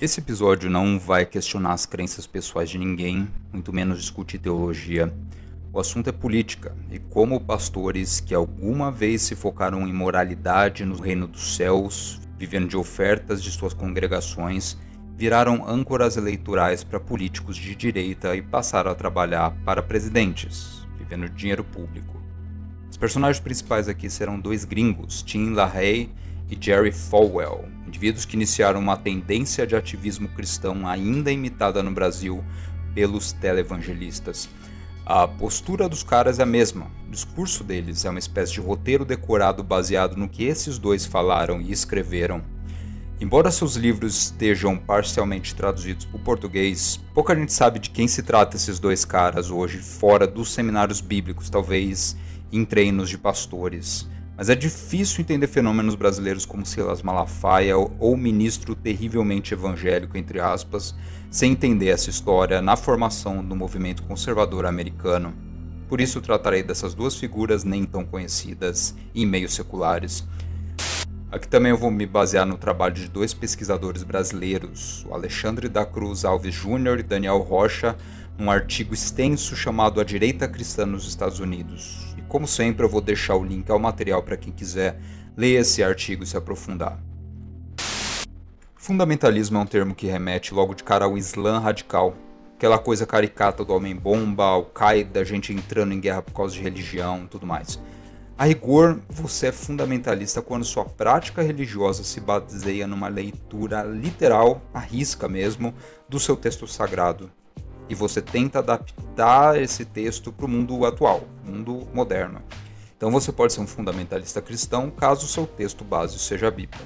Esse episódio não vai questionar as crenças pessoais de ninguém, muito menos discutir teologia. O assunto é política e como pastores que alguma vez se focaram em moralidade no reino dos céus, vivendo de ofertas de suas congregações, viraram âncoras eleitorais para políticos de direita e passaram a trabalhar para presidentes, vivendo dinheiro público. Os personagens principais aqui serão dois gringos, Tim LaHaye e Jerry Falwell, indivíduos que iniciaram uma tendência de ativismo cristão ainda imitada no Brasil pelos televangelistas. A postura dos caras é a mesma. O discurso deles é uma espécie de roteiro decorado baseado no que esses dois falaram e escreveram. Embora seus livros estejam parcialmente traduzidos para o português, pouca gente sabe de quem se trata esses dois caras hoje, fora dos seminários bíblicos, talvez em treinos de pastores. Mas é difícil entender fenômenos brasileiros como Silas Malafaia ou ministro terrivelmente evangélico, entre aspas, sem entender essa história na formação do movimento conservador americano. Por isso tratarei dessas duas figuras nem tão conhecidas em meios seculares. Aqui também eu vou me basear no trabalho de dois pesquisadores brasileiros, o Alexandre da Cruz Alves Júnior e Daniel Rocha, num artigo extenso chamado A Direita Cristã nos Estados Unidos, como sempre, eu vou deixar o link ao material para quem quiser ler esse artigo e se aprofundar. Fundamentalismo é um termo que remete logo de cara ao Islã radical, aquela coisa caricata do homem-bomba, Al-Qaeda, gente entrando em guerra por causa de religião tudo mais. A rigor, você é fundamentalista quando sua prática religiosa se baseia numa leitura literal, à risca mesmo, do seu texto sagrado, e você tenta adaptar esse texto para o mundo atual, mundo moderno. Então você pode ser um fundamentalista cristão caso o seu texto base seja a Bíblia.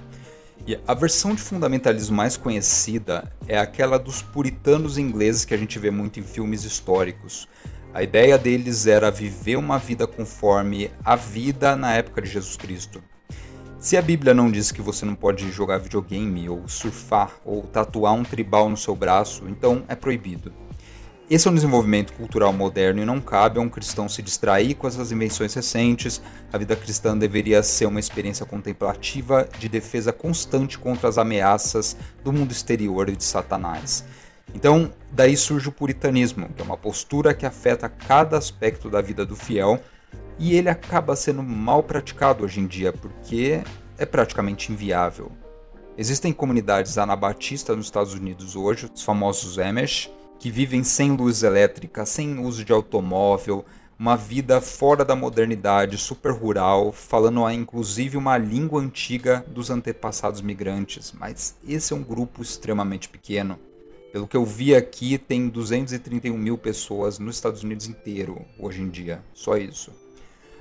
E a versão de fundamentalismo mais conhecida é aquela dos puritanos ingleses que a gente vê muito em filmes históricos. A ideia deles era viver uma vida conforme a vida na época de Jesus Cristo. Se a Bíblia não diz que você não pode jogar videogame, ou surfar, ou tatuar um tribal no seu braço, então é proibido. Esse é um desenvolvimento cultural moderno e não cabe a um cristão se distrair com essas invenções recentes. A vida cristã deveria ser uma experiência contemplativa de defesa constante contra as ameaças do mundo exterior e de Satanás. Então, daí surge o puritanismo, que é uma postura que afeta cada aspecto da vida do fiel e ele acaba sendo mal praticado hoje em dia porque é praticamente inviável. Existem comunidades anabatistas nos Estados Unidos hoje, os famosos Amish, que vivem sem luz elétrica, sem uso de automóvel, uma vida fora da modernidade, super rural, falando inclusive uma língua antiga dos antepassados migrantes. Mas esse é um grupo extremamente pequeno. Pelo que eu vi aqui, tem 231 mil pessoas nos Estados Unidos inteiro hoje em dia. Só isso.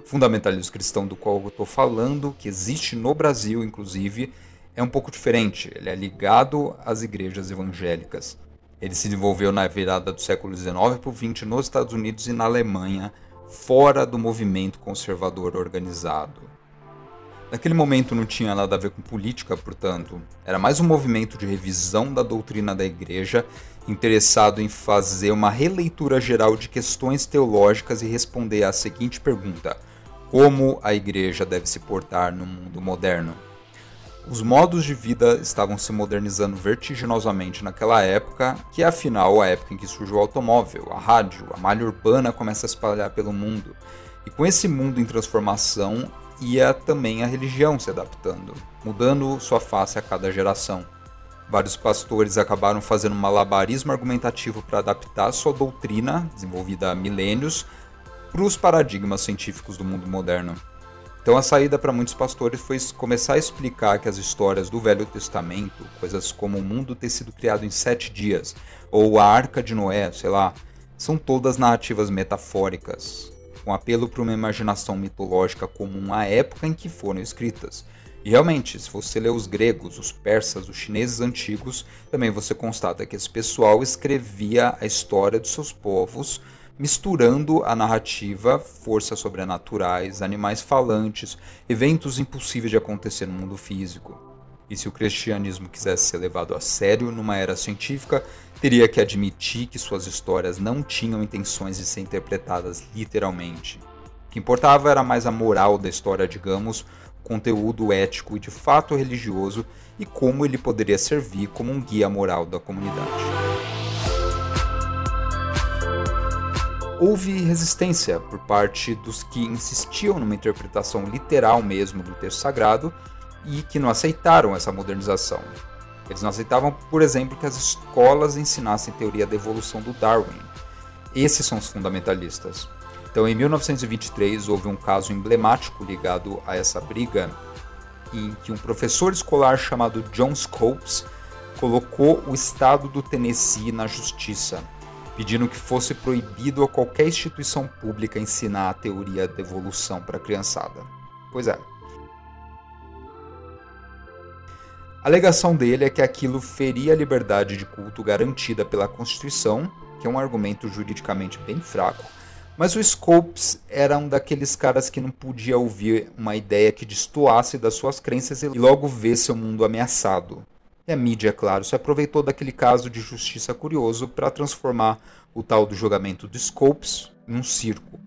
Fundamentalismo cristão do qual eu estou falando, que existe no Brasil inclusive, é um pouco diferente. Ele é ligado às igrejas evangélicas. Ele se desenvolveu na virada do século XIX para o XX nos Estados Unidos e na Alemanha, fora do movimento conservador organizado. Naquele momento não tinha nada a ver com política, portanto, era mais um movimento de revisão da doutrina da igreja, interessado em fazer uma releitura geral de questões teológicas e responder à seguinte pergunta: como a igreja deve se portar no mundo moderno? Os modos de vida estavam se modernizando vertiginosamente naquela época, que é afinal a época em que surgiu o automóvel, a rádio, a malha urbana começa a espalhar pelo mundo. E com esse mundo em transformação, ia também a religião se adaptando, mudando sua face a cada geração. Vários pastores acabaram fazendo um malabarismo argumentativo para adaptar sua doutrina, desenvolvida há milênios, para os paradigmas científicos do mundo moderno. Então a saída para muitos pastores foi começar a explicar que as histórias do Velho Testamento, coisas como o mundo ter sido criado em sete dias, ou a Arca de Noé, sei lá, são todas narrativas metafóricas, com apelo para uma imaginação mitológica comum à época em que foram escritas. E realmente, se você lê os gregos, os persas, os chineses antigos, também você constata que esse pessoal escrevia a história dos seus povos misturando a narrativa, forças sobrenaturais, animais falantes, eventos impossíveis de acontecer no mundo físico. E se o cristianismo quisesse ser levado a sério numa era científica, teria que admitir que suas histórias não tinham intenções de ser interpretadas literalmente. O que importava era mais a moral da história, digamos, conteúdo ético e de fato religioso e como ele poderia servir como um guia moral da comunidade. Houve resistência por parte dos que insistiam numa interpretação literal mesmo do texto sagrado e que não aceitaram essa modernização. Eles não aceitavam, por exemplo, que as escolas ensinassem teoria da evolução do Darwin. Esses são os fundamentalistas. Então, em 1923, houve um caso emblemático ligado a essa briga, em que um professor escolar chamado John Scopes colocou o estado do Tennessee na justiça, pedindo que fosse proibido a qualquer instituição pública ensinar a teoria da evolução para a criançada. Pois é. A alegação dele é que aquilo feria a liberdade de culto garantida pela Constituição, que é um argumento juridicamente bem fraco, mas o Scopes era um daqueles caras que não podia ouvir uma ideia que destoasse das suas crenças e logo ver seu mundo ameaçado. E a mídia, é claro, se aproveitou daquele caso de justiça curioso para transformar o tal do julgamento de Scopes em um circo.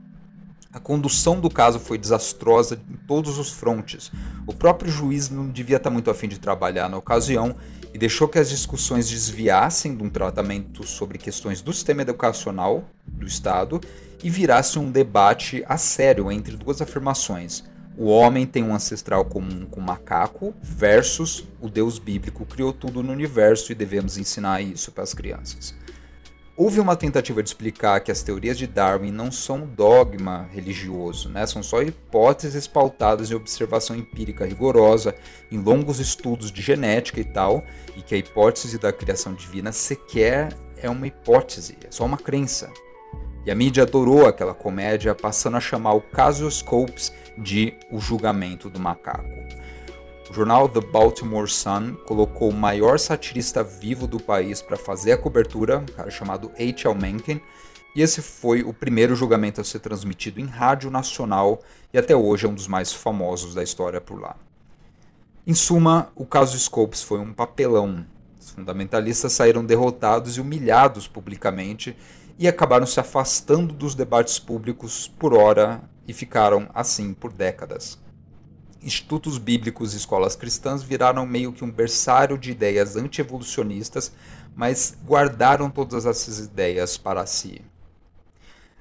A condução do caso foi desastrosa em todos os frontes. O próprio juiz não devia estar muito afim de trabalhar na ocasião e deixou que as discussões desviassem de um tratamento sobre questões do sistema educacional do Estado e virasse um debate a sério entre duas afirmações. O homem tem um ancestral comum com o macaco versus o Deus bíblico criou tudo no universo e devemos ensinar isso para as crianças. Houve uma tentativa de explicar que as teorias de Darwin não são dogma religioso, né? são só hipóteses pautadas em observação empírica rigorosa, em longos estudos de genética e tal, e que a hipótese da criação divina sequer é uma hipótese, é só uma crença. E a mídia adorou aquela comédia, passando a chamar o caso Scopes de O Julgamento do Macaco. O jornal The Baltimore Sun colocou o maior satirista vivo do país para fazer a cobertura, um cara chamado H.L. Mencken, e esse foi o primeiro julgamento a ser transmitido em rádio nacional e até hoje é um dos mais famosos da história por lá. Em suma, o caso Scopes foi um papelão. Os fundamentalistas saíram derrotados e humilhados publicamente e acabaram se afastando dos debates públicos por hora e ficaram assim por décadas. Institutos bíblicos e escolas cristãs viraram meio que um berçário de ideias anti-evolucionistas, mas guardaram todas essas ideias para si.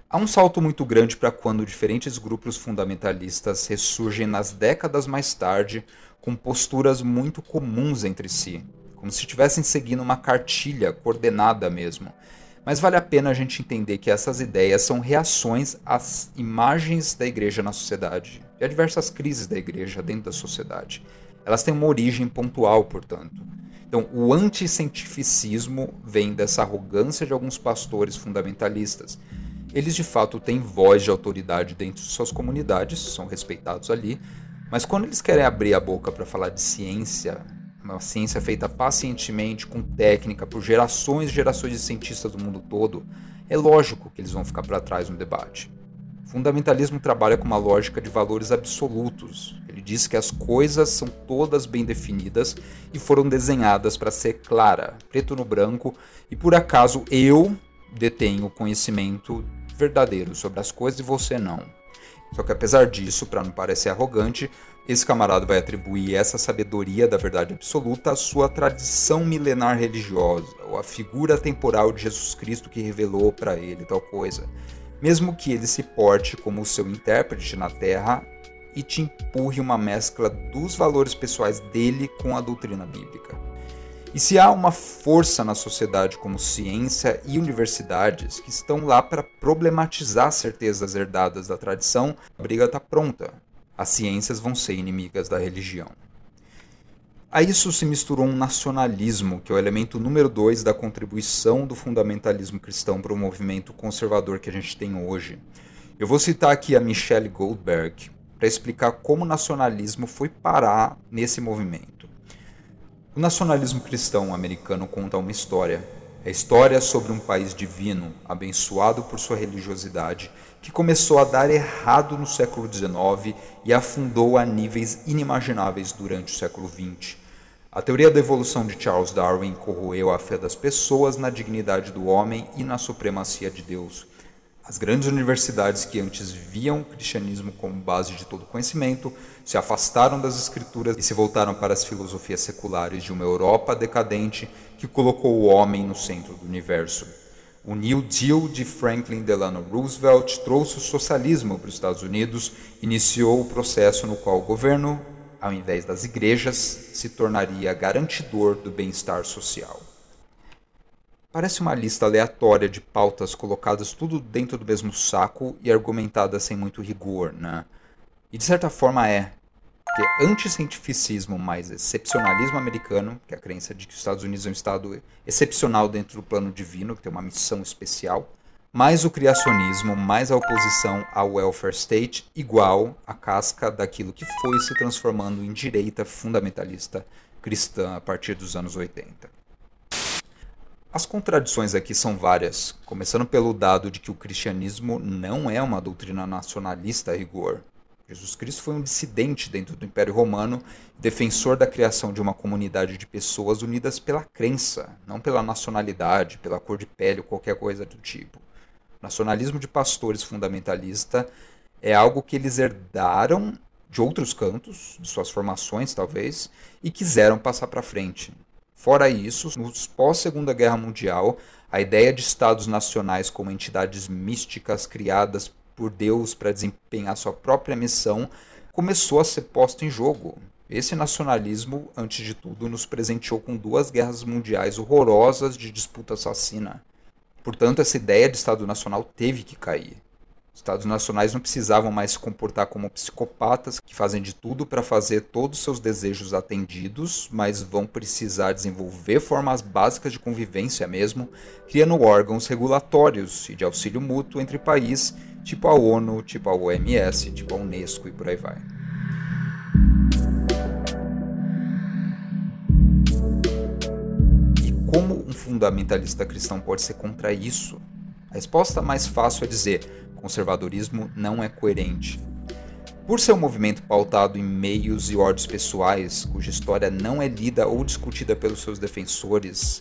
Há um salto muito grande para quando diferentes grupos fundamentalistas ressurgem nas décadas mais tarde com posturas muito comuns entre si, como se estivessem seguindo uma cartilha coordenada mesmo, mas vale a pena a gente entender que essas ideias são reações às imagens da igreja na sociedade e a diversas crises da igreja dentro da sociedade. Elas têm uma origem pontual, portanto. Então, o anticientificismo vem dessa arrogância de alguns pastores fundamentalistas. Eles de fato têm voz de autoridade dentro de suas comunidades, são respeitados ali, mas quando eles querem abrir a boca para falar de ciência, uma ciência feita pacientemente, com técnica, por gerações e gerações de cientistas do mundo todo, é lógico que eles vão ficar para trás no debate. O fundamentalismo trabalha com uma lógica de valores absolutos. Ele diz que as coisas são todas bem definidas e foram desenhadas para ser clara, preto no branco, e por acaso eu detenho conhecimento verdadeiro sobre as coisas e você não. Só que apesar disso, para não parecer arrogante, esse camarada vai atribuir essa sabedoria da verdade absoluta à sua tradição milenar religiosa, ou à figura temporal de Jesus Cristo que revelou para ele tal coisa, mesmo que ele se porte como seu intérprete na Terra e te empurre uma mescla dos valores pessoais dele com a doutrina bíblica. E se há uma força na sociedade como ciência e universidades que estão lá para problematizar certezas herdadas da tradição, a briga está pronta as ciências vão ser inimigas da religião. A isso se misturou um nacionalismo, que é o elemento número dois da contribuição do fundamentalismo cristão para o movimento conservador que a gente tem hoje. Eu vou citar aqui a Michelle Goldberg para explicar como o nacionalismo foi parar nesse movimento. O nacionalismo cristão americano conta uma história. É história sobre um país divino, abençoado por sua religiosidade que começou a dar errado no século XIX e afundou a níveis inimagináveis durante o século XX. A teoria da evolução de Charles Darwin corroeu a fé das pessoas na dignidade do homem e na supremacia de Deus. As grandes universidades que antes viam o cristianismo como base de todo conhecimento se afastaram das escrituras e se voltaram para as filosofias seculares de uma Europa decadente que colocou o homem no centro do universo. O New Deal de Franklin Delano Roosevelt trouxe o socialismo para os Estados Unidos, iniciou o processo no qual o governo, ao invés das igrejas, se tornaria garantidor do bem-estar social. Parece uma lista aleatória de pautas colocadas tudo dentro do mesmo saco e argumentadas sem muito rigor, né? E de certa forma é. Porque anticientificismo mais excepcionalismo americano, que é a crença de que os Estados Unidos é um estado excepcional dentro do plano divino, que tem uma missão especial, mais o criacionismo, mais a oposição ao welfare state, igual a casca daquilo que foi se transformando em direita fundamentalista cristã a partir dos anos 80. As contradições aqui são várias, começando pelo dado de que o cristianismo não é uma doutrina nacionalista a rigor. Jesus Cristo foi um dissidente dentro do Império Romano, defensor da criação de uma comunidade de pessoas unidas pela crença, não pela nacionalidade, pela cor de pele ou qualquer coisa do tipo. O nacionalismo de pastores fundamentalista é algo que eles herdaram de outros cantos, de suas formações talvez, e quiseram passar para frente. Fora isso, nos pós-Segunda Guerra Mundial, a ideia de estados nacionais como entidades místicas criadas por Deus para desempenhar sua própria missão começou a ser posta em jogo. Esse nacionalismo, antes de tudo, nos presenteou com duas guerras mundiais horrorosas de disputa assassina. Portanto, essa ideia de Estado Nacional teve que cair. Estados nacionais não precisavam mais se comportar como psicopatas que fazem de tudo para fazer todos os seus desejos atendidos, mas vão precisar desenvolver formas básicas de convivência mesmo, criando órgãos regulatórios e de auxílio mútuo entre países, tipo a ONU, tipo a OMS, tipo a Unesco e por aí vai. E como um fundamentalista cristão pode ser contra isso? A resposta mais fácil é dizer: conservadorismo não é coerente. Por ser um movimento pautado em meios e ordens pessoais, cuja história não é lida ou discutida pelos seus defensores,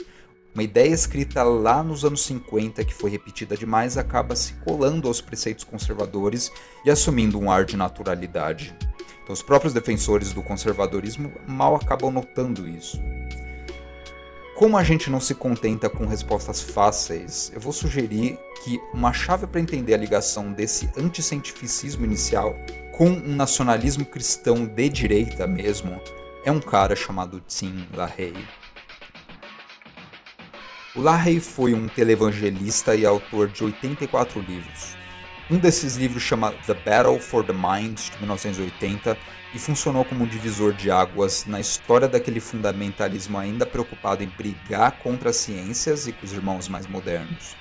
uma ideia escrita lá nos anos 50 que foi repetida demais acaba se colando aos preceitos conservadores e assumindo um ar de naturalidade. Então, os próprios defensores do conservadorismo mal acabam notando isso. Como a gente não se contenta com respostas fáceis, eu vou sugerir que uma chave para entender a ligação desse anticientificismo inicial com um nacionalismo cristão de direita mesmo é um cara chamado Tim LaHaye. O foi um televangelista e autor de 84 livros. Um desses livros chama The Battle for the Mind, de 1980, e funcionou como um divisor de águas na história daquele fundamentalismo ainda preocupado em brigar contra as ciências e com os irmãos mais modernos.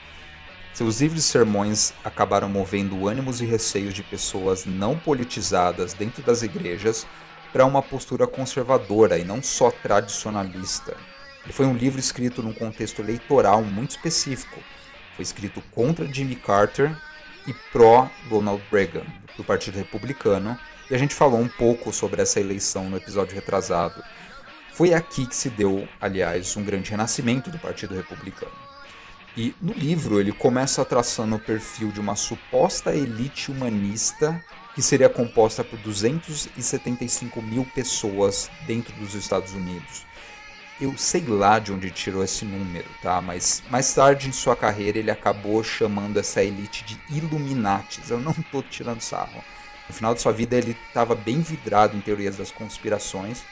Seus livros e sermões acabaram movendo ânimos e receios de pessoas não politizadas dentro das igrejas para uma postura conservadora e não só tradicionalista. Foi um livro escrito num contexto eleitoral muito específico. Foi escrito contra Jimmy Carter e pró-Ronald Reagan, do Partido Republicano, e a gente falou um pouco sobre essa eleição no episódio retrasado. Foi aqui que se deu, aliás, um grande renascimento do Partido Republicano. E no livro ele começa traçando o perfil de uma suposta elite humanista que seria composta por 275 mil pessoas dentro dos Estados Unidos. Eu sei lá de onde tirou esse número, tá? Mas mais tarde em sua carreira ele acabou chamando essa elite de Illuminatis. Eu não estou tirando sarro. No final de sua vida ele estava bem vidrado em teorias das conspirações.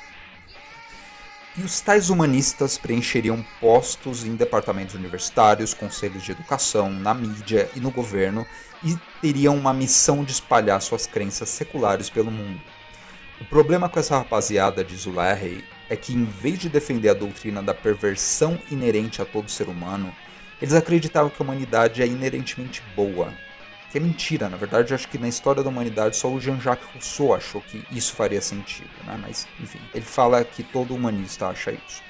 E os tais humanistas preencheriam postos em departamentos universitários, conselhos de educação, na mídia e no governo e teriam uma missão de espalhar suas crenças seculares pelo mundo. O problema com essa rapaziada, diz o Larry, é que, em vez de defender a doutrina da perversão inerente a todo ser humano, eles acreditavam que a humanidade é inerentemente boa. Que é mentira, na verdade, acho que na história da humanidade só o Jean-Jacques Rousseau achou que isso faria sentido, né? mas enfim, ele fala que todo humanista acha isso.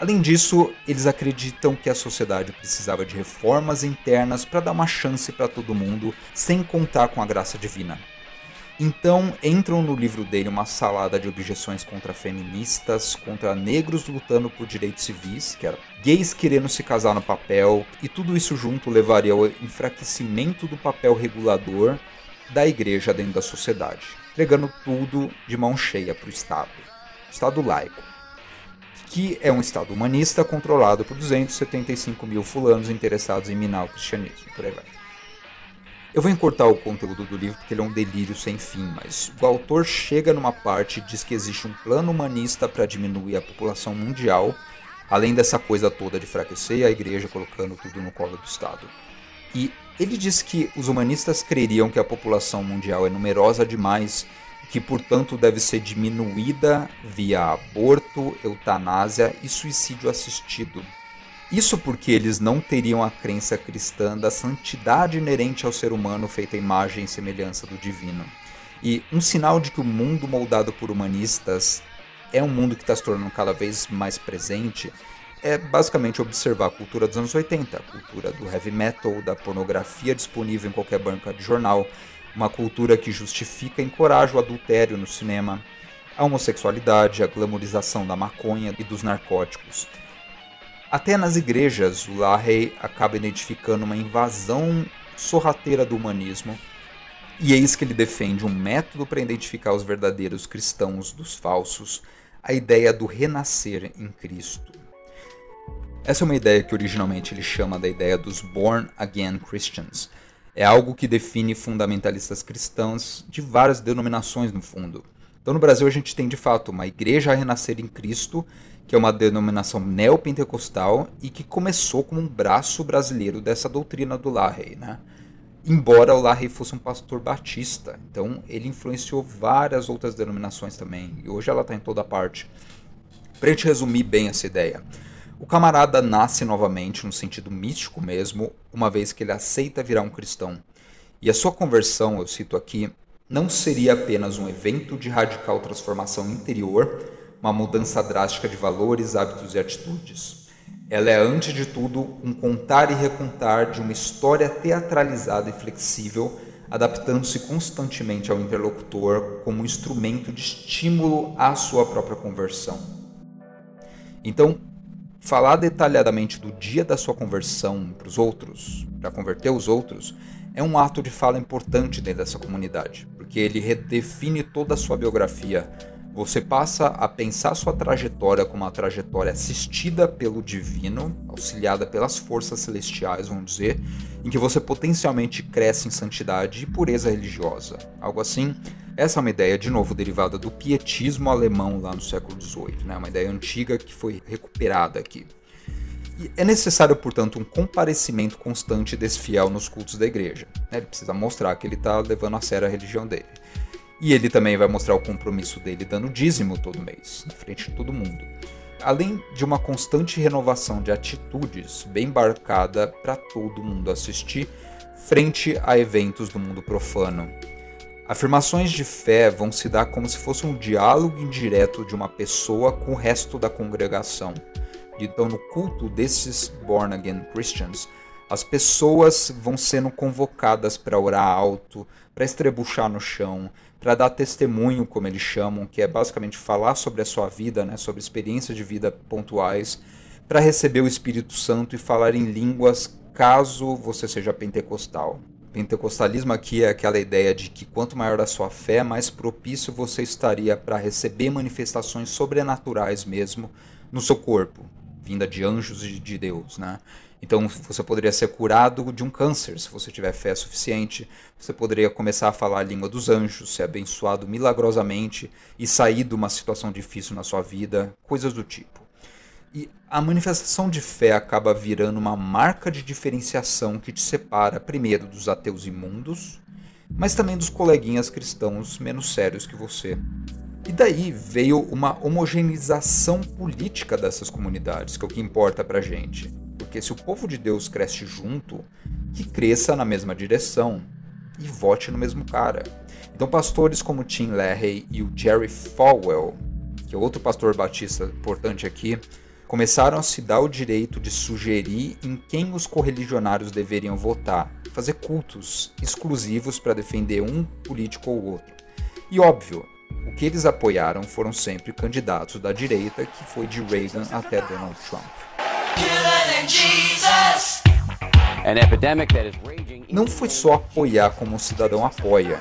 Além disso, eles acreditam que a sociedade precisava de reformas internas para dar uma chance para todo mundo, sem contar com a graça divina. Então entram no livro dele uma salada de objeções contra feministas, contra negros lutando por direitos civis, que era gays querendo se casar no papel, e tudo isso junto levaria ao enfraquecimento do papel regulador da igreja dentro da sociedade, entregando tudo de mão cheia para o Estado, Estado laico, que é um Estado humanista controlado por 275 mil fulanos interessados em minar o cristianismo, por aí vai. Eu vou encurtar o conteúdo do livro porque ele é um delírio sem fim, mas o autor chega numa parte e diz que existe um plano humanista para diminuir a população mundial, além dessa coisa toda de enfraquecer a igreja colocando tudo no colo do Estado. E ele diz que os humanistas creriam que a população mundial é numerosa demais que, portanto, deve ser diminuída via aborto, eutanásia e suicídio assistido. Isso porque eles não teriam a crença cristã da santidade inerente ao ser humano feita à imagem e semelhança do divino. E um sinal de que o mundo moldado por humanistas é um mundo que está se tornando cada vez mais presente é basicamente observar a cultura dos anos 80, a cultura do heavy metal, da pornografia disponível em qualquer banca de jornal, uma cultura que justifica e encoraja o adultério no cinema, a homossexualidade, a glamorização da maconha e dos narcóticos. Até nas igrejas, o Lahey acaba identificando uma invasão sorrateira do humanismo, e eis que ele defende um método para identificar os verdadeiros cristãos dos falsos, a ideia do renascer em Cristo. Essa é uma ideia que originalmente ele chama da ideia dos Born Again Christians. É algo que define fundamentalistas cristãos de várias denominações no fundo. Então no Brasil a gente tem de fato uma igreja a renascer em Cristo que é uma denominação neopentecostal e que começou como um braço brasileiro dessa doutrina do Larrey, né? Embora o Larrey fosse um pastor batista, então ele influenciou várias outras denominações também, e hoje ela está em toda parte. Para gente resumir bem essa ideia, o camarada nasce novamente, no sentido místico mesmo, uma vez que ele aceita virar um cristão. E a sua conversão, eu cito aqui, não seria apenas um evento de radical transformação interior, uma mudança drástica de valores, hábitos e atitudes. Ela é, antes de tudo, um contar e recontar de uma história teatralizada e flexível, adaptando-se constantemente ao interlocutor como um instrumento de estímulo à sua própria conversão. Então, falar detalhadamente do dia da sua conversão para os outros, para converter os outros, é um ato de fala importante dentro dessa comunidade, porque ele redefine toda a sua biografia, você passa a pensar sua trajetória como uma trajetória assistida pelo divino, auxiliada pelas forças celestiais, vamos dizer, em que você potencialmente cresce em santidade e pureza religiosa. Algo assim. Essa é uma ideia, de novo, derivada do pietismo alemão lá no século XVIII, né? uma ideia antiga que foi recuperada aqui. É necessário, portanto, um comparecimento constante desse fiel nos cultos da igreja. Ele precisa mostrar que ele está levando a sério a religião dele. E ele também vai mostrar o compromisso dele dando dízimo todo mês, na frente de todo mundo. Além de uma constante renovação de atitudes bem embarcada para todo mundo assistir, frente a eventos do mundo profano. Afirmações de fé vão se dar como se fosse um diálogo indireto de uma pessoa com o resto da congregação. Então, no culto desses born again Christians, as pessoas vão sendo convocadas para orar alto, para estrebuchar no chão, para dar testemunho, como eles chamam, que é basicamente falar sobre a sua vida, né, sobre experiências de vida pontuais, para receber o Espírito Santo e falar em línguas caso você seja pentecostal. Pentecostalismo aqui é aquela ideia de que quanto maior a sua fé, mais propício você estaria para receber manifestações sobrenaturais mesmo no seu corpo, vinda de anjos e de Deus, né? Então você poderia ser curado de um câncer se você tiver fé suficiente. Você poderia começar a falar a língua dos anjos, ser abençoado milagrosamente e sair de uma situação difícil na sua vida, coisas do tipo. E a manifestação de fé acaba virando uma marca de diferenciação que te separa, primeiro, dos ateus imundos, mas também dos coleguinhas cristãos menos sérios que você. E daí veio uma homogeneização política dessas comunidades, que é o que importa pra gente. Porque se o povo de Deus cresce junto, que cresça na mesma direção e vote no mesmo cara. Então, pastores como Tim LaHaye e o Jerry Falwell, que é outro pastor batista importante aqui, começaram a se dar o direito de sugerir em quem os correligionários deveriam votar, fazer cultos exclusivos para defender um político ou outro. E óbvio, o que eles apoiaram foram sempre candidatos da direita, que foi de Reagan até Donald Trump. Não foi só apoiar como um cidadão apoia.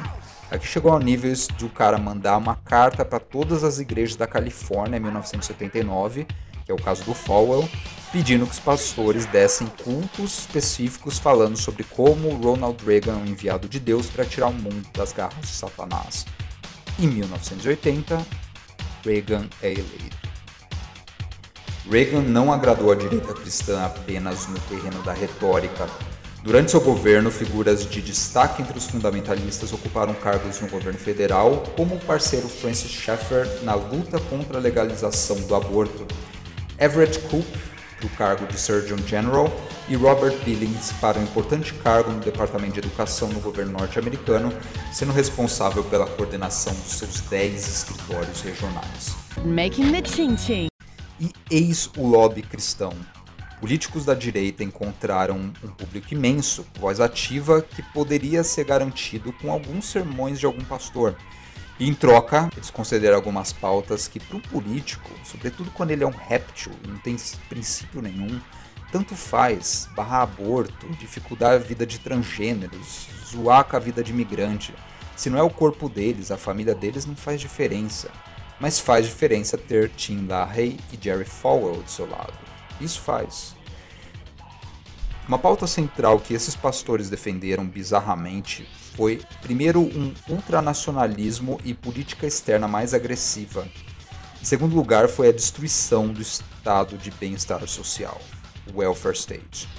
Aqui chegou ao nível de o cara mandar uma carta para todas as igrejas da Califórnia em 1979, que é o caso do Falwell, pedindo que os pastores dessem cultos específicos falando sobre como Ronald Reagan é um enviado de Deus para tirar o mundo das garras de Satanás. Em 1980, Reagan é eleito. Reagan não agradou a direita cristã apenas no terreno da retórica. Durante seu governo, figuras de destaque entre os fundamentalistas ocuparam cargos no governo federal, como o parceiro Francis Schaeffer na luta contra a legalização do aborto. Everett Koop para o cargo de Surgeon General e Robert Billings para um importante cargo no Departamento de Educação no governo norte-americano, sendo responsável pela coordenação dos seus 10 escritórios regionais. Making the ching -ching. E eis o lobby cristão. Políticos da direita encontraram um público imenso, voz ativa que poderia ser garantido com alguns sermões de algum pastor e em troca, eles consideram algumas pautas que, para um político, sobretudo quando ele é um réptil não tem princípio nenhum, tanto faz barrar aborto, dificultar a vida de transgêneros, zoar com a vida de imigrante. Se não é o corpo deles, a família deles não faz diferença. Mas faz diferença ter Tim LaHaye e Jerry Falwell do seu lado. Isso faz. Uma pauta central que esses pastores defenderam bizarramente foi, primeiro, um ultranacionalismo e política externa mais agressiva. Em segundo lugar, foi a destruição do estado de bem-estar social, o welfare state.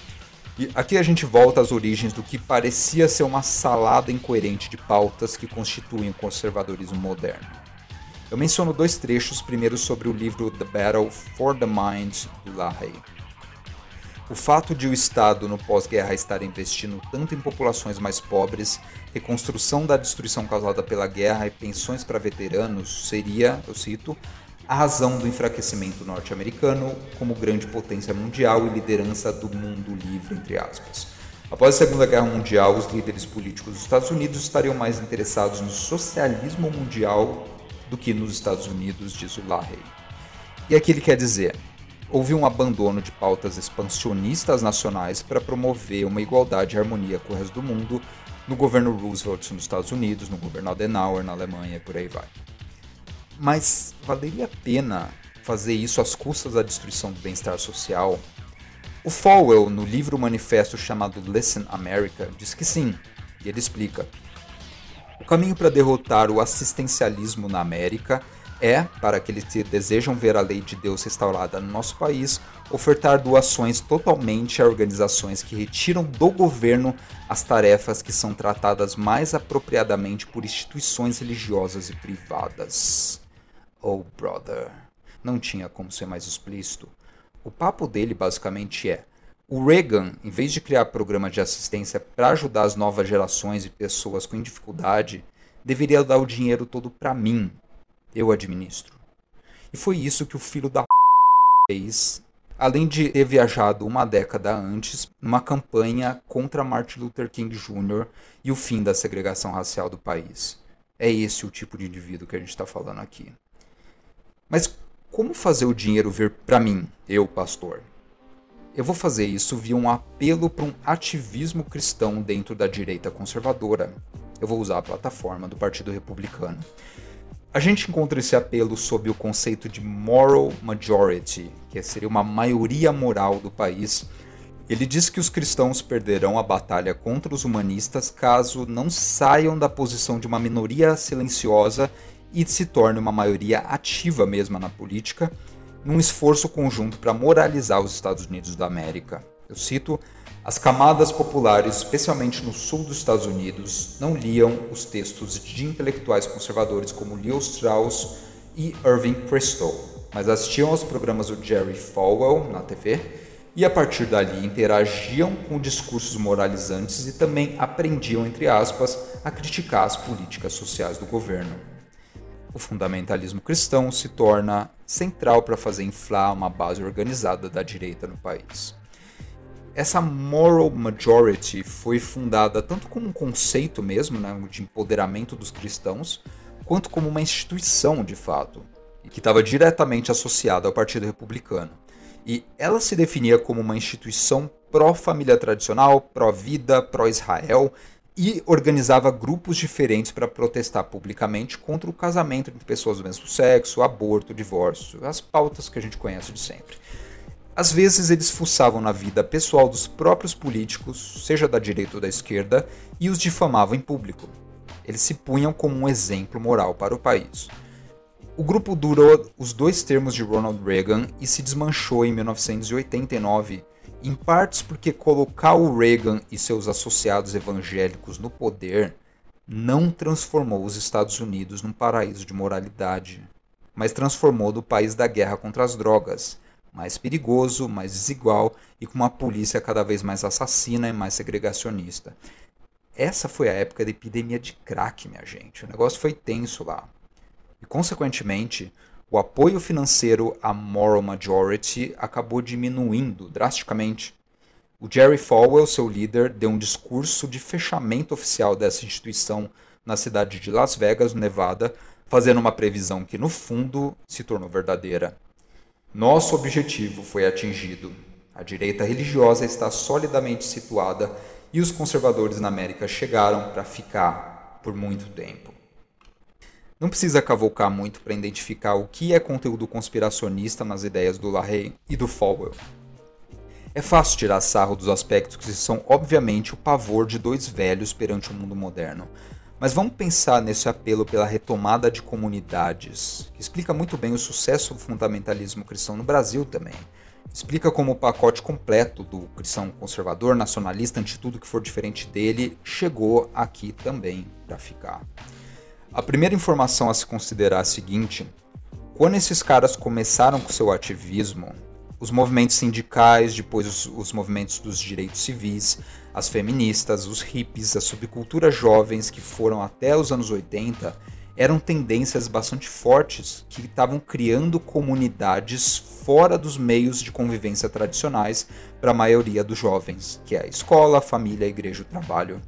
E aqui a gente volta às origens do que parecia ser uma salada incoerente de pautas que constituem o conservadorismo moderno. Eu menciono dois trechos, primeiro sobre o livro The Battle for the Mind, do LaHaye. O fato de o Estado no pós-guerra estar investindo tanto em populações mais pobres, reconstrução da destruição causada pela guerra e pensões para veteranos seria, eu cito, a razão do enfraquecimento norte-americano como grande potência mundial e liderança do mundo livre, entre aspas. Após a Segunda Guerra Mundial, os líderes políticos dos Estados Unidos estariam mais interessados no socialismo mundial do que nos Estados Unidos, diz o Lahey. E aqui ele quer dizer, houve um abandono de pautas expansionistas nacionais para promover uma igualdade e harmonia com o resto do mundo no governo Roosevelt nos Estados Unidos, no governo Adenauer na Alemanha e por aí vai. Mas valeria a pena fazer isso às custas da destruição do bem-estar social? O Falwell, no livro manifesto chamado Listen America, diz que sim, e ele explica. O caminho para derrotar o assistencialismo na América é, para aqueles que desejam ver a lei de Deus restaurada no nosso país, ofertar doações totalmente a organizações que retiram do governo as tarefas que são tratadas mais apropriadamente por instituições religiosas e privadas. Oh, brother, não tinha como ser mais explícito. O papo dele basicamente é: o Reagan, em vez de criar programa de assistência para ajudar as novas gerações e pessoas com dificuldade, deveria dar o dinheiro todo para mim, eu administro. E foi isso que o filho da fez, além de ter viajado uma década antes numa campanha contra Martin Luther King Jr. e o fim da segregação racial do país. É esse o tipo de indivíduo que a gente está falando aqui. Mas como fazer o dinheiro vir para mim, eu, pastor? Eu vou fazer isso via um apelo para um ativismo cristão dentro da direita conservadora. Eu vou usar a plataforma do Partido Republicano. A gente encontra esse apelo sob o conceito de moral majority, que seria uma maioria moral do país. Ele diz que os cristãos perderão a batalha contra os humanistas caso não saiam da posição de uma minoria silenciosa e se torne uma maioria ativa mesmo na política, num esforço conjunto para moralizar os Estados Unidos da América. Eu cito: as camadas populares, especialmente no sul dos Estados Unidos, não liam os textos de intelectuais conservadores como Leo Strauss e Irving Kristol, mas assistiam aos programas do Jerry Falwell na TV e a partir dali interagiam com discursos moralizantes e também aprendiam, entre aspas, a criticar as políticas sociais do governo. O fundamentalismo cristão se torna central para fazer inflar uma base organizada da direita no país. Essa moral majority foi fundada tanto como um conceito mesmo, né, de empoderamento dos cristãos, quanto como uma instituição de fato, e que estava diretamente associada ao Partido Republicano. E ela se definia como uma instituição pró-família tradicional, pró-vida, pró-Israel e organizava grupos diferentes para protestar publicamente contra o casamento entre pessoas do mesmo sexo, aborto, divórcio, as pautas que a gente conhece de sempre. Às vezes eles fuçavam na vida pessoal dos próprios políticos, seja da direita ou da esquerda, e os difamavam em público. Eles se punham como um exemplo moral para o país. O grupo durou os dois termos de Ronald Reagan e se desmanchou em 1989, em partes porque colocar o Reagan e seus associados evangélicos no poder não transformou os Estados Unidos num paraíso de moralidade, mas transformou do país da guerra contra as drogas, mais perigoso, mais desigual e com uma polícia cada vez mais assassina e mais segregacionista. Essa foi a época da epidemia de crack, minha gente. O negócio foi tenso lá. E, consequentemente, o apoio financeiro à Moral Majority acabou diminuindo drasticamente. O Jerry Falwell, seu líder, deu um discurso de fechamento oficial dessa instituição na cidade de Las Vegas, Nevada, fazendo uma previsão que, no fundo, se tornou verdadeira. Nosso objetivo foi atingido. A direita religiosa está solidamente situada e os conservadores na América chegaram para ficar por muito tempo. Não precisa cavocar muito para identificar o que é conteúdo conspiracionista nas ideias do LaRey e do Falwell. É fácil tirar sarro dos aspectos que são obviamente o pavor de dois velhos perante o mundo moderno, mas vamos pensar nesse apelo pela retomada de comunidades, que explica muito bem o sucesso do fundamentalismo cristão no Brasil também. Explica como o pacote completo do cristão conservador, nacionalista, ante tudo que for diferente dele, chegou aqui também para ficar. A primeira informação a se considerar é a seguinte: quando esses caras começaram com seu ativismo, os movimentos sindicais, depois os, os, movimentos dos direitos civis, as feministas, os hippies, as subculturas jovens que foram até os anos 80, eram tendências bastante fortes que estavam criando comunidades fora dos meios de convivência tradicionais para a maioria dos jovens, que é a escola, a família, a igreja, o trabalho.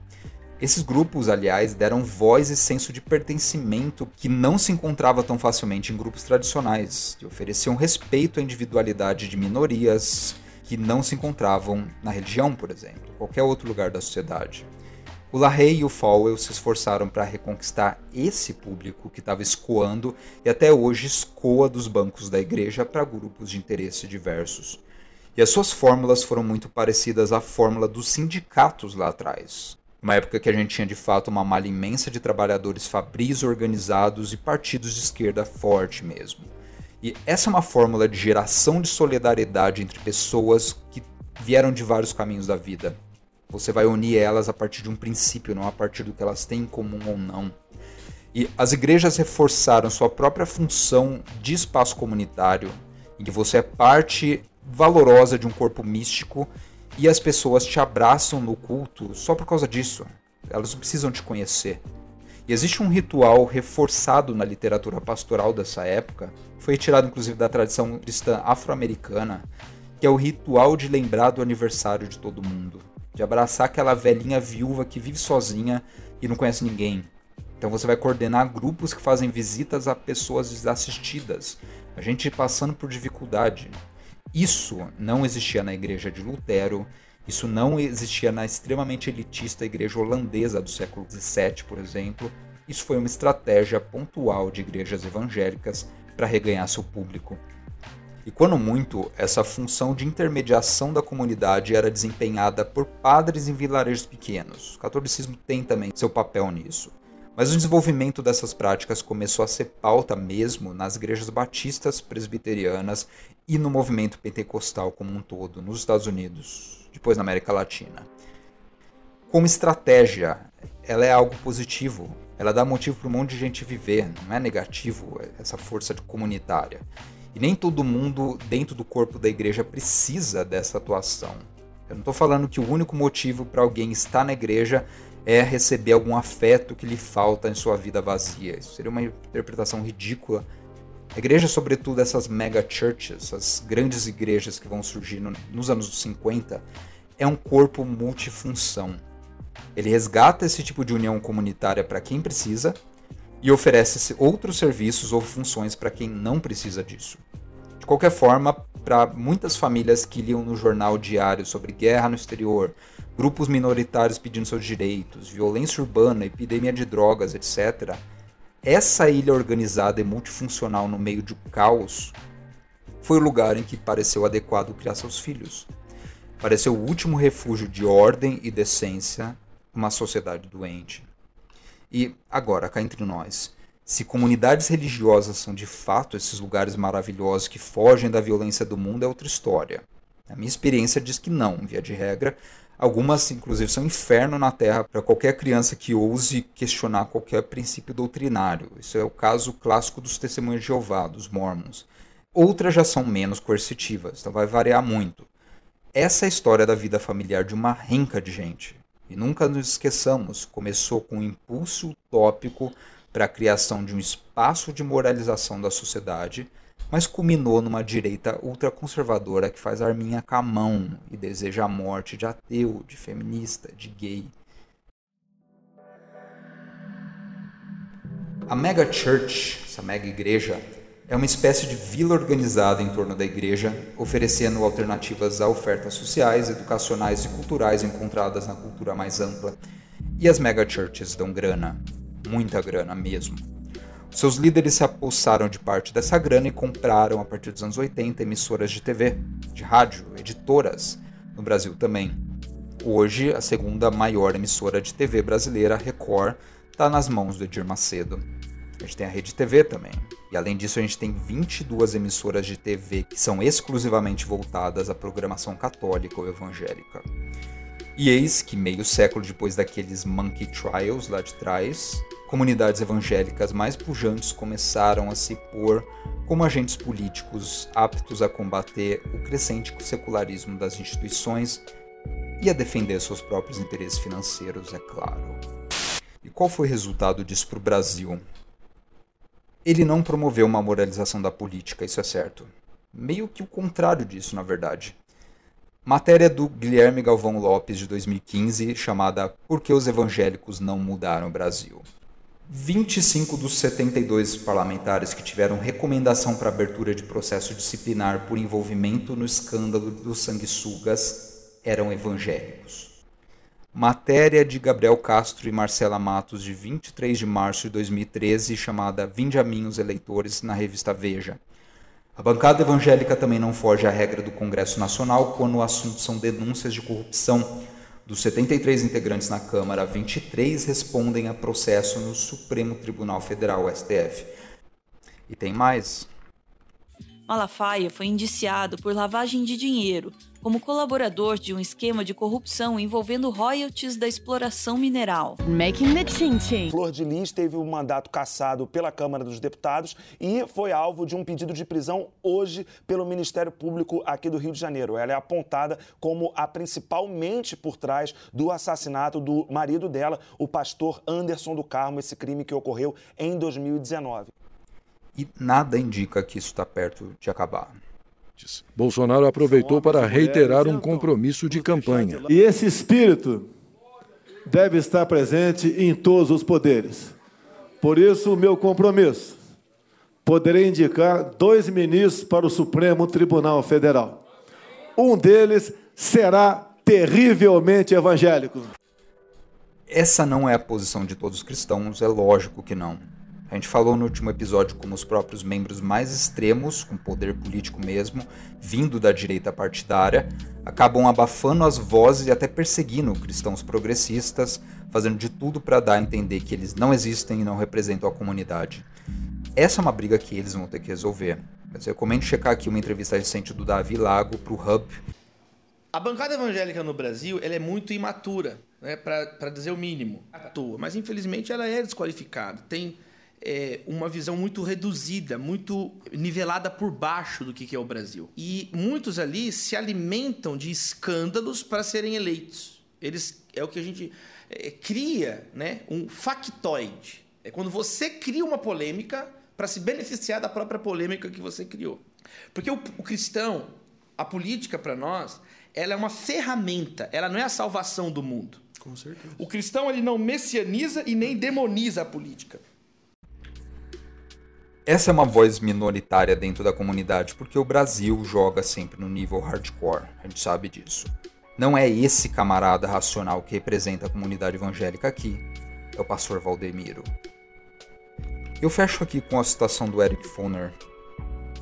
Esses grupos, aliás, deram voz e senso de pertencimento que não se encontrava tão facilmente em grupos tradicionais, e ofereciam respeito à individualidade de minorias que não se encontravam na religião, por exemplo, qualquer outro lugar da sociedade. O LaRey e o Falwell se esforçaram para reconquistar esse público que estava escoando e até hoje escoa dos bancos da igreja para grupos de interesse diversos. E as suas fórmulas foram muito parecidas à fórmula dos sindicatos lá atrás, uma época que a gente tinha de fato uma malha imensa de trabalhadores fabris organizados e partidos de esquerda forte mesmo. E essa é uma fórmula de geração de solidariedade entre pessoas que vieram de vários caminhos da vida. Você vai unir elas a partir de um princípio, não a partir do que elas têm em comum ou não. E as igrejas reforçaram sua própria função de espaço comunitário, em que você é parte valorosa de um corpo místico e as pessoas te abraçam no culto só por causa disso. Elas precisam te conhecer. E existe um ritual reforçado na literatura pastoral dessa época, foi retirado inclusive da tradição cristã afro-americana, que é o ritual de lembrar do aniversário de todo mundo, de abraçar aquela velhinha viúva que vive sozinha e não conhece ninguém. Então você vai coordenar grupos que fazem visitas a pessoas desassistidas, a gente passando por dificuldade, isso não existia na igreja de Lutero, isso não existia na extremamente elitista igreja holandesa do século XVII, por exemplo. Isso foi uma estratégia pontual de igrejas evangélicas para reganhar seu público. E quando muito, essa função de intermediação da comunidade era desempenhada por padres em vilarejos pequenos. O catolicismo tem também seu papel nisso. Mas o desenvolvimento dessas práticas começou a ser pauta mesmo nas igrejas batistas presbiterianas e no movimento pentecostal como um todo, nos Estados Unidos, depois na América Latina. Como estratégia, ela é algo positivo. Ela dá motivo para um monte de gente viver, não é negativo essa força comunitária. E nem todo mundo dentro do corpo da igreja precisa dessa atuação. Eu não estou falando que o único motivo para alguém estar na igreja é receber algum afeto que lhe falta em sua vida vazia. Isso seria uma interpretação ridícula. A igreja, sobretudo essas mega churches, as grandes igrejas que vão surgir nos anos 50, é um corpo multifunção. Ele resgata esse tipo de união comunitária para quem precisa, e oferece outros serviços ou funções para quem não precisa disso. Qualquer forma, para muitas famílias que liam no jornal diário sobre guerra no exterior, grupos minoritários pedindo seus direitos, violência urbana, epidemia de drogas, etc., essa ilha organizada e multifuncional no meio de um caos foi o lugar em que pareceu adequado criar seus filhos. Pareceu o último refúgio de ordem e decência numa sociedade doente. E agora, cá entre nós, se comunidades religiosas são de fato esses lugares maravilhosos que fogem da violência do mundo, é outra história. A minha experiência diz que não, via de regra. Algumas, inclusive, são inferno na Terra para qualquer criança que ouse questionar qualquer princípio doutrinário. Isso é o caso clássico dos testemunhos de Jeová, dos Mormons. Outras já são menos coercitivas, então vai variar muito. Essa é a história da vida familiar de uma renca de gente. E nunca nos esqueçamos, começou com um impulso utópico para a criação de um espaço de moralização da sociedade, mas culminou numa direita ultraconservadora que faz arminha com a mão e deseja a morte de ateu, de feminista, de gay. A mega church, essa mega igreja, é uma espécie de vila organizada em torno da igreja, oferecendo alternativas a ofertas sociais, educacionais e culturais encontradas na cultura mais ampla. E as mega churches dão grana, muita grana mesmo. Seus líderes se apossaram de parte dessa grana e compraram, a partir dos anos 80, emissoras de TV, de rádio, editoras, no Brasil também. Hoje, a segunda maior emissora de TV brasileira, Record, está nas mãos do Edir Macedo. A gente tem a Rede TV também. E além disso, a gente tem 22 emissoras de TV que são exclusivamente voltadas à programação católica ou evangélica. E eis que, meio século depois daqueles Monkey Trials lá de trás, comunidades evangélicas mais pujantes começaram a se pôr como agentes políticos aptos a combater o crescente secularismo das instituições e a defender seus próprios interesses financeiros, é claro. E qual foi o resultado disso para o Brasil? Ele não promoveu uma moralização da política, isso é certo. Meio que o contrário disso, na verdade. Matéria do Guilherme Galvão Lopes de 2015, chamada Por que os evangélicos não mudaram o Brasil? 25 dos 72 parlamentares que tiveram recomendação para abertura de processo disciplinar por envolvimento no escândalo dos sanguessugas eram evangélicos. Matéria de Gabriel Castro e Marcela Matos, de 23 de março de 2013, chamada Vinde a mim os eleitores, na revista Veja. A bancada evangélica também não foge à regra do Congresso Nacional quando o assunto são denúncias de corrupção. Dos 73 integrantes na Câmara, 23 respondem a processo no Supremo Tribunal Federal, STF. E tem mais. Malafaia foi indiciado por lavagem de dinheiro como colaborador de um esquema de corrupção envolvendo royalties da exploração mineral. Making the chin -chin. Flor de Lis teve o um mandato cassado pela Câmara dos Deputados e foi alvo de um pedido de prisão hoje pelo Ministério Público aqui do Rio de Janeiro. Ela é apontada como a principal mente por trás do assassinato do marido dela, o pastor Anderson do Carmo, esse crime que ocorreu em 2019. E nada indica que isso está perto de acabar. Bolsonaro aproveitou para reiterar um compromisso de campanha. E esse espírito deve estar presente em todos os poderes. Por isso, o meu compromisso. Poderei indicar dois ministros para o Supremo Tribunal Federal. Um deles será terrivelmente evangélico. Essa não é a posição de todos os cristãos, é lógico que não. A gente falou no último episódio como os próprios membros mais extremos, com poder político mesmo, vindo da direita partidária, acabam abafando as vozes e até perseguindo cristãos progressistas, fazendo de tudo para dar a entender que eles não existem e não representam a comunidade. Essa é uma briga que eles vão ter que resolver. Mas recomendo checar aqui uma entrevista recente do Davi Lago para o Hub. A bancada evangélica no Brasil ela é muito imatura, né, para dizer o mínimo, à toa. Mas infelizmente ela é desqualificada. Tem é, uma visão muito reduzida, muito nivelada por baixo do que é o Brasil. E muitos ali se alimentam de escândalos para serem eleitos. Eles é o que a gente é, cria, né, um factoide. É quando você cria uma polêmica para se beneficiar da própria polêmica que você criou. Porque o, o cristão, a política para nós, ela é uma ferramenta, ela não é a salvação do mundo. Com certeza. O cristão ele não messianiza e nem demoniza a política. Essa é uma voz minoritária dentro da comunidade, porque o Brasil joga sempre no nível hardcore, a gente sabe disso. Não é esse camarada racional que representa a comunidade evangélica aqui, é o pastor Valdemiro. Eu fecho aqui com a citação do Eric Foner.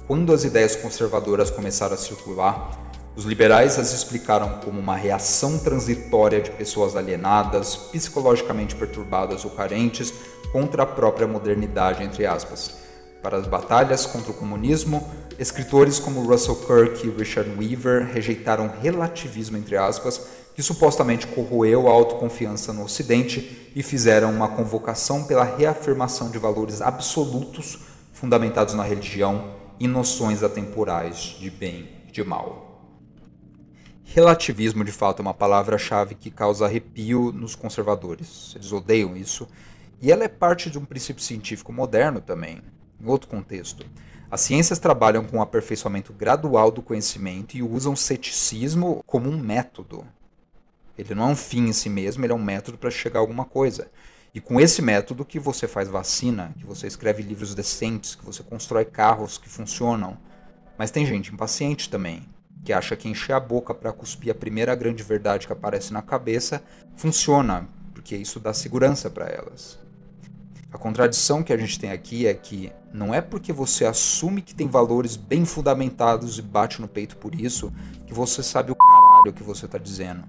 Quando as ideias conservadoras começaram a circular, os liberais as explicaram como uma reação transitória de pessoas alienadas, psicologicamente perturbadas ou carentes contra a própria modernidade, entre aspas. Para as batalhas contra o comunismo, escritores como Russell Kirk e Richard Weaver rejeitaram relativismo, entre aspas, que supostamente corroeu a autoconfiança no Ocidente e fizeram uma convocação pela reafirmação de valores absolutos fundamentados na religião e noções atemporais de bem e de mal. Relativismo, de fato, é uma palavra-chave que causa arrepio nos conservadores. Eles odeiam isso. E ela é parte de um princípio científico moderno também, em outro contexto. As ciências trabalham com o aperfeiçoamento gradual do conhecimento e usam ceticismo como um método. Ele não é um fim em si mesmo, ele é um método para chegar a alguma coisa. E com esse método que você faz vacina, que você escreve livros decentes, que você constrói carros que funcionam. Mas tem gente impaciente também, que acha que encher a boca para cuspir a primeira grande verdade que aparece na cabeça funciona, porque isso dá segurança para elas. A contradição que a gente tem aqui é que não é porque você assume que tem valores bem fundamentados e bate no peito por isso que você sabe o caralho que você está dizendo.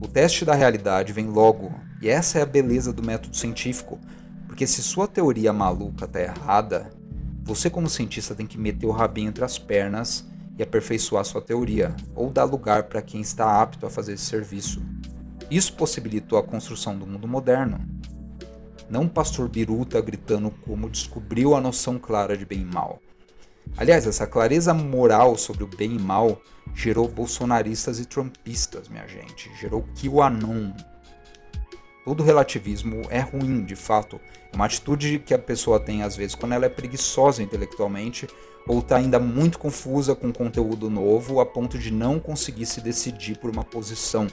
O teste da realidade vem logo, e essa é a beleza do método científico, porque se sua teoria maluca está errada, você como cientista tem que meter o rabinho entre as pernas e aperfeiçoar sua teoria, ou dar lugar para quem está apto a fazer esse serviço. Isso possibilitou a construção do mundo moderno. Não o pastor Biruta gritando como descobriu a noção clara de bem e mal. Aliás, essa clareza moral sobre o bem e mal gerou bolsonaristas e trumpistas, minha gente. Gerou QAnon. Todo relativismo é ruim, de fato. É uma atitude que a pessoa tem às vezes quando ela é preguiçosa intelectualmente ou está ainda muito confusa com conteúdo novo a ponto de não conseguir se decidir por uma posição.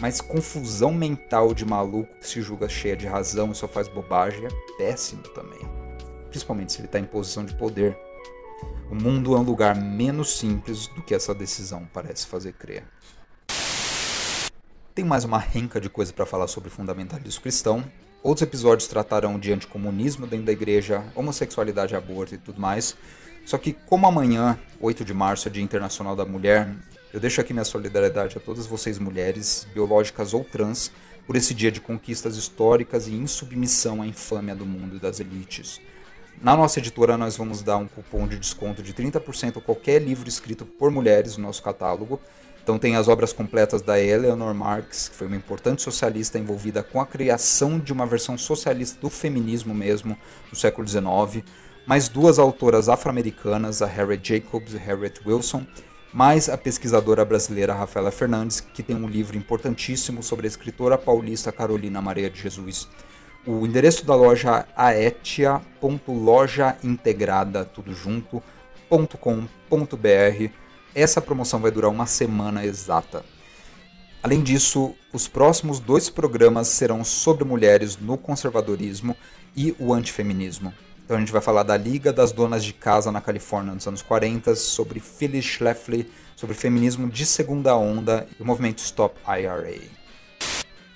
Mas confusão mental de maluco que se julga cheia de razão e só faz bobagem é péssimo também. Principalmente se ele está em posição de poder. O mundo é um lugar menos simples do que essa decisão parece fazer crer. Tem mais uma renca de coisa para falar sobre fundamentalismo cristão. Outros episódios tratarão de anticomunismo dentro da igreja, homossexualidade, aborto e tudo mais. Só que, como amanhã, 8 de março, é Dia Internacional da Mulher, eu deixo aqui minha solidariedade a todas vocês mulheres, biológicas ou trans, por esse dia de conquistas históricas e insubmissão à infâmia do mundo e das elites. Na nossa editora, nós vamos dar um cupom de desconto de 30% a qualquer livro escrito por mulheres no nosso catálogo. Então tem as obras completas da Eleanor Marx, que foi uma importante socialista envolvida com a criação de uma versão socialista do feminismo mesmo no século XIX mais duas autoras afro-americanas, a Harriet Jacobs e Harriet Wilson, mais a pesquisadora brasileira Rafaela Fernandes, que tem um livro importantíssimo sobre a escritora paulista Carolina Maria de Jesus. O endereço da loja aetia.lojaintegrada, tudo junto, .com.br. Essa promoção vai durar uma semana exata. Além disso, os próximos dois programas serão sobre mulheres no conservadorismo e o antifeminismo. Então a gente vai falar da Liga das Donas de Casa na Califórnia nos anos 40, sobre Phyllis Schlafly, sobre feminismo de segunda onda e o movimento Stop IRA.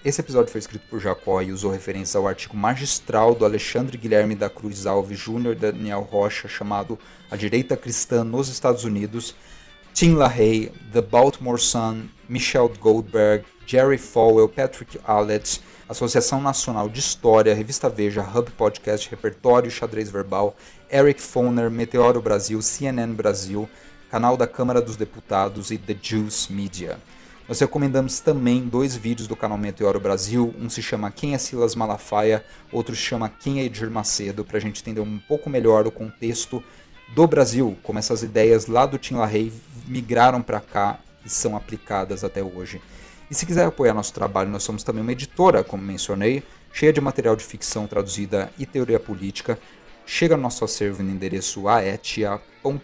Esse episódio foi escrito por Jacó e usou referência ao artigo magistral do Alexandre Guilherme da Cruz Alves Jr. e Daniel Rocha chamado A Direita Cristã nos Estados Unidos, Tim LaHaye, The Baltimore Sun, Michelle Goldberg, Jerry Falwell, Patrick Allett, Associação Nacional de História, Revista Veja, Hub Podcast, Repertório Xadrez Verbal, Eric Foner, Meteoro Brasil, CNN Brasil, canal da Câmara dos Deputados e The Juice Media. Nós recomendamos também dois vídeos do canal Meteoro Brasil. Um se chama Quem é Silas Malafaia, outro se chama Quem é Edir Macedo, para a gente entender um pouco melhor o contexto do Brasil, como essas ideias lá do Tim LaHaye migraram para cá e são aplicadas até hoje. E se quiser apoiar nosso trabalho, nós somos também uma editora, como mencionei, cheia de material de ficção traduzida e teoria política. Chega no nosso acervo no endereço aetia.com.br.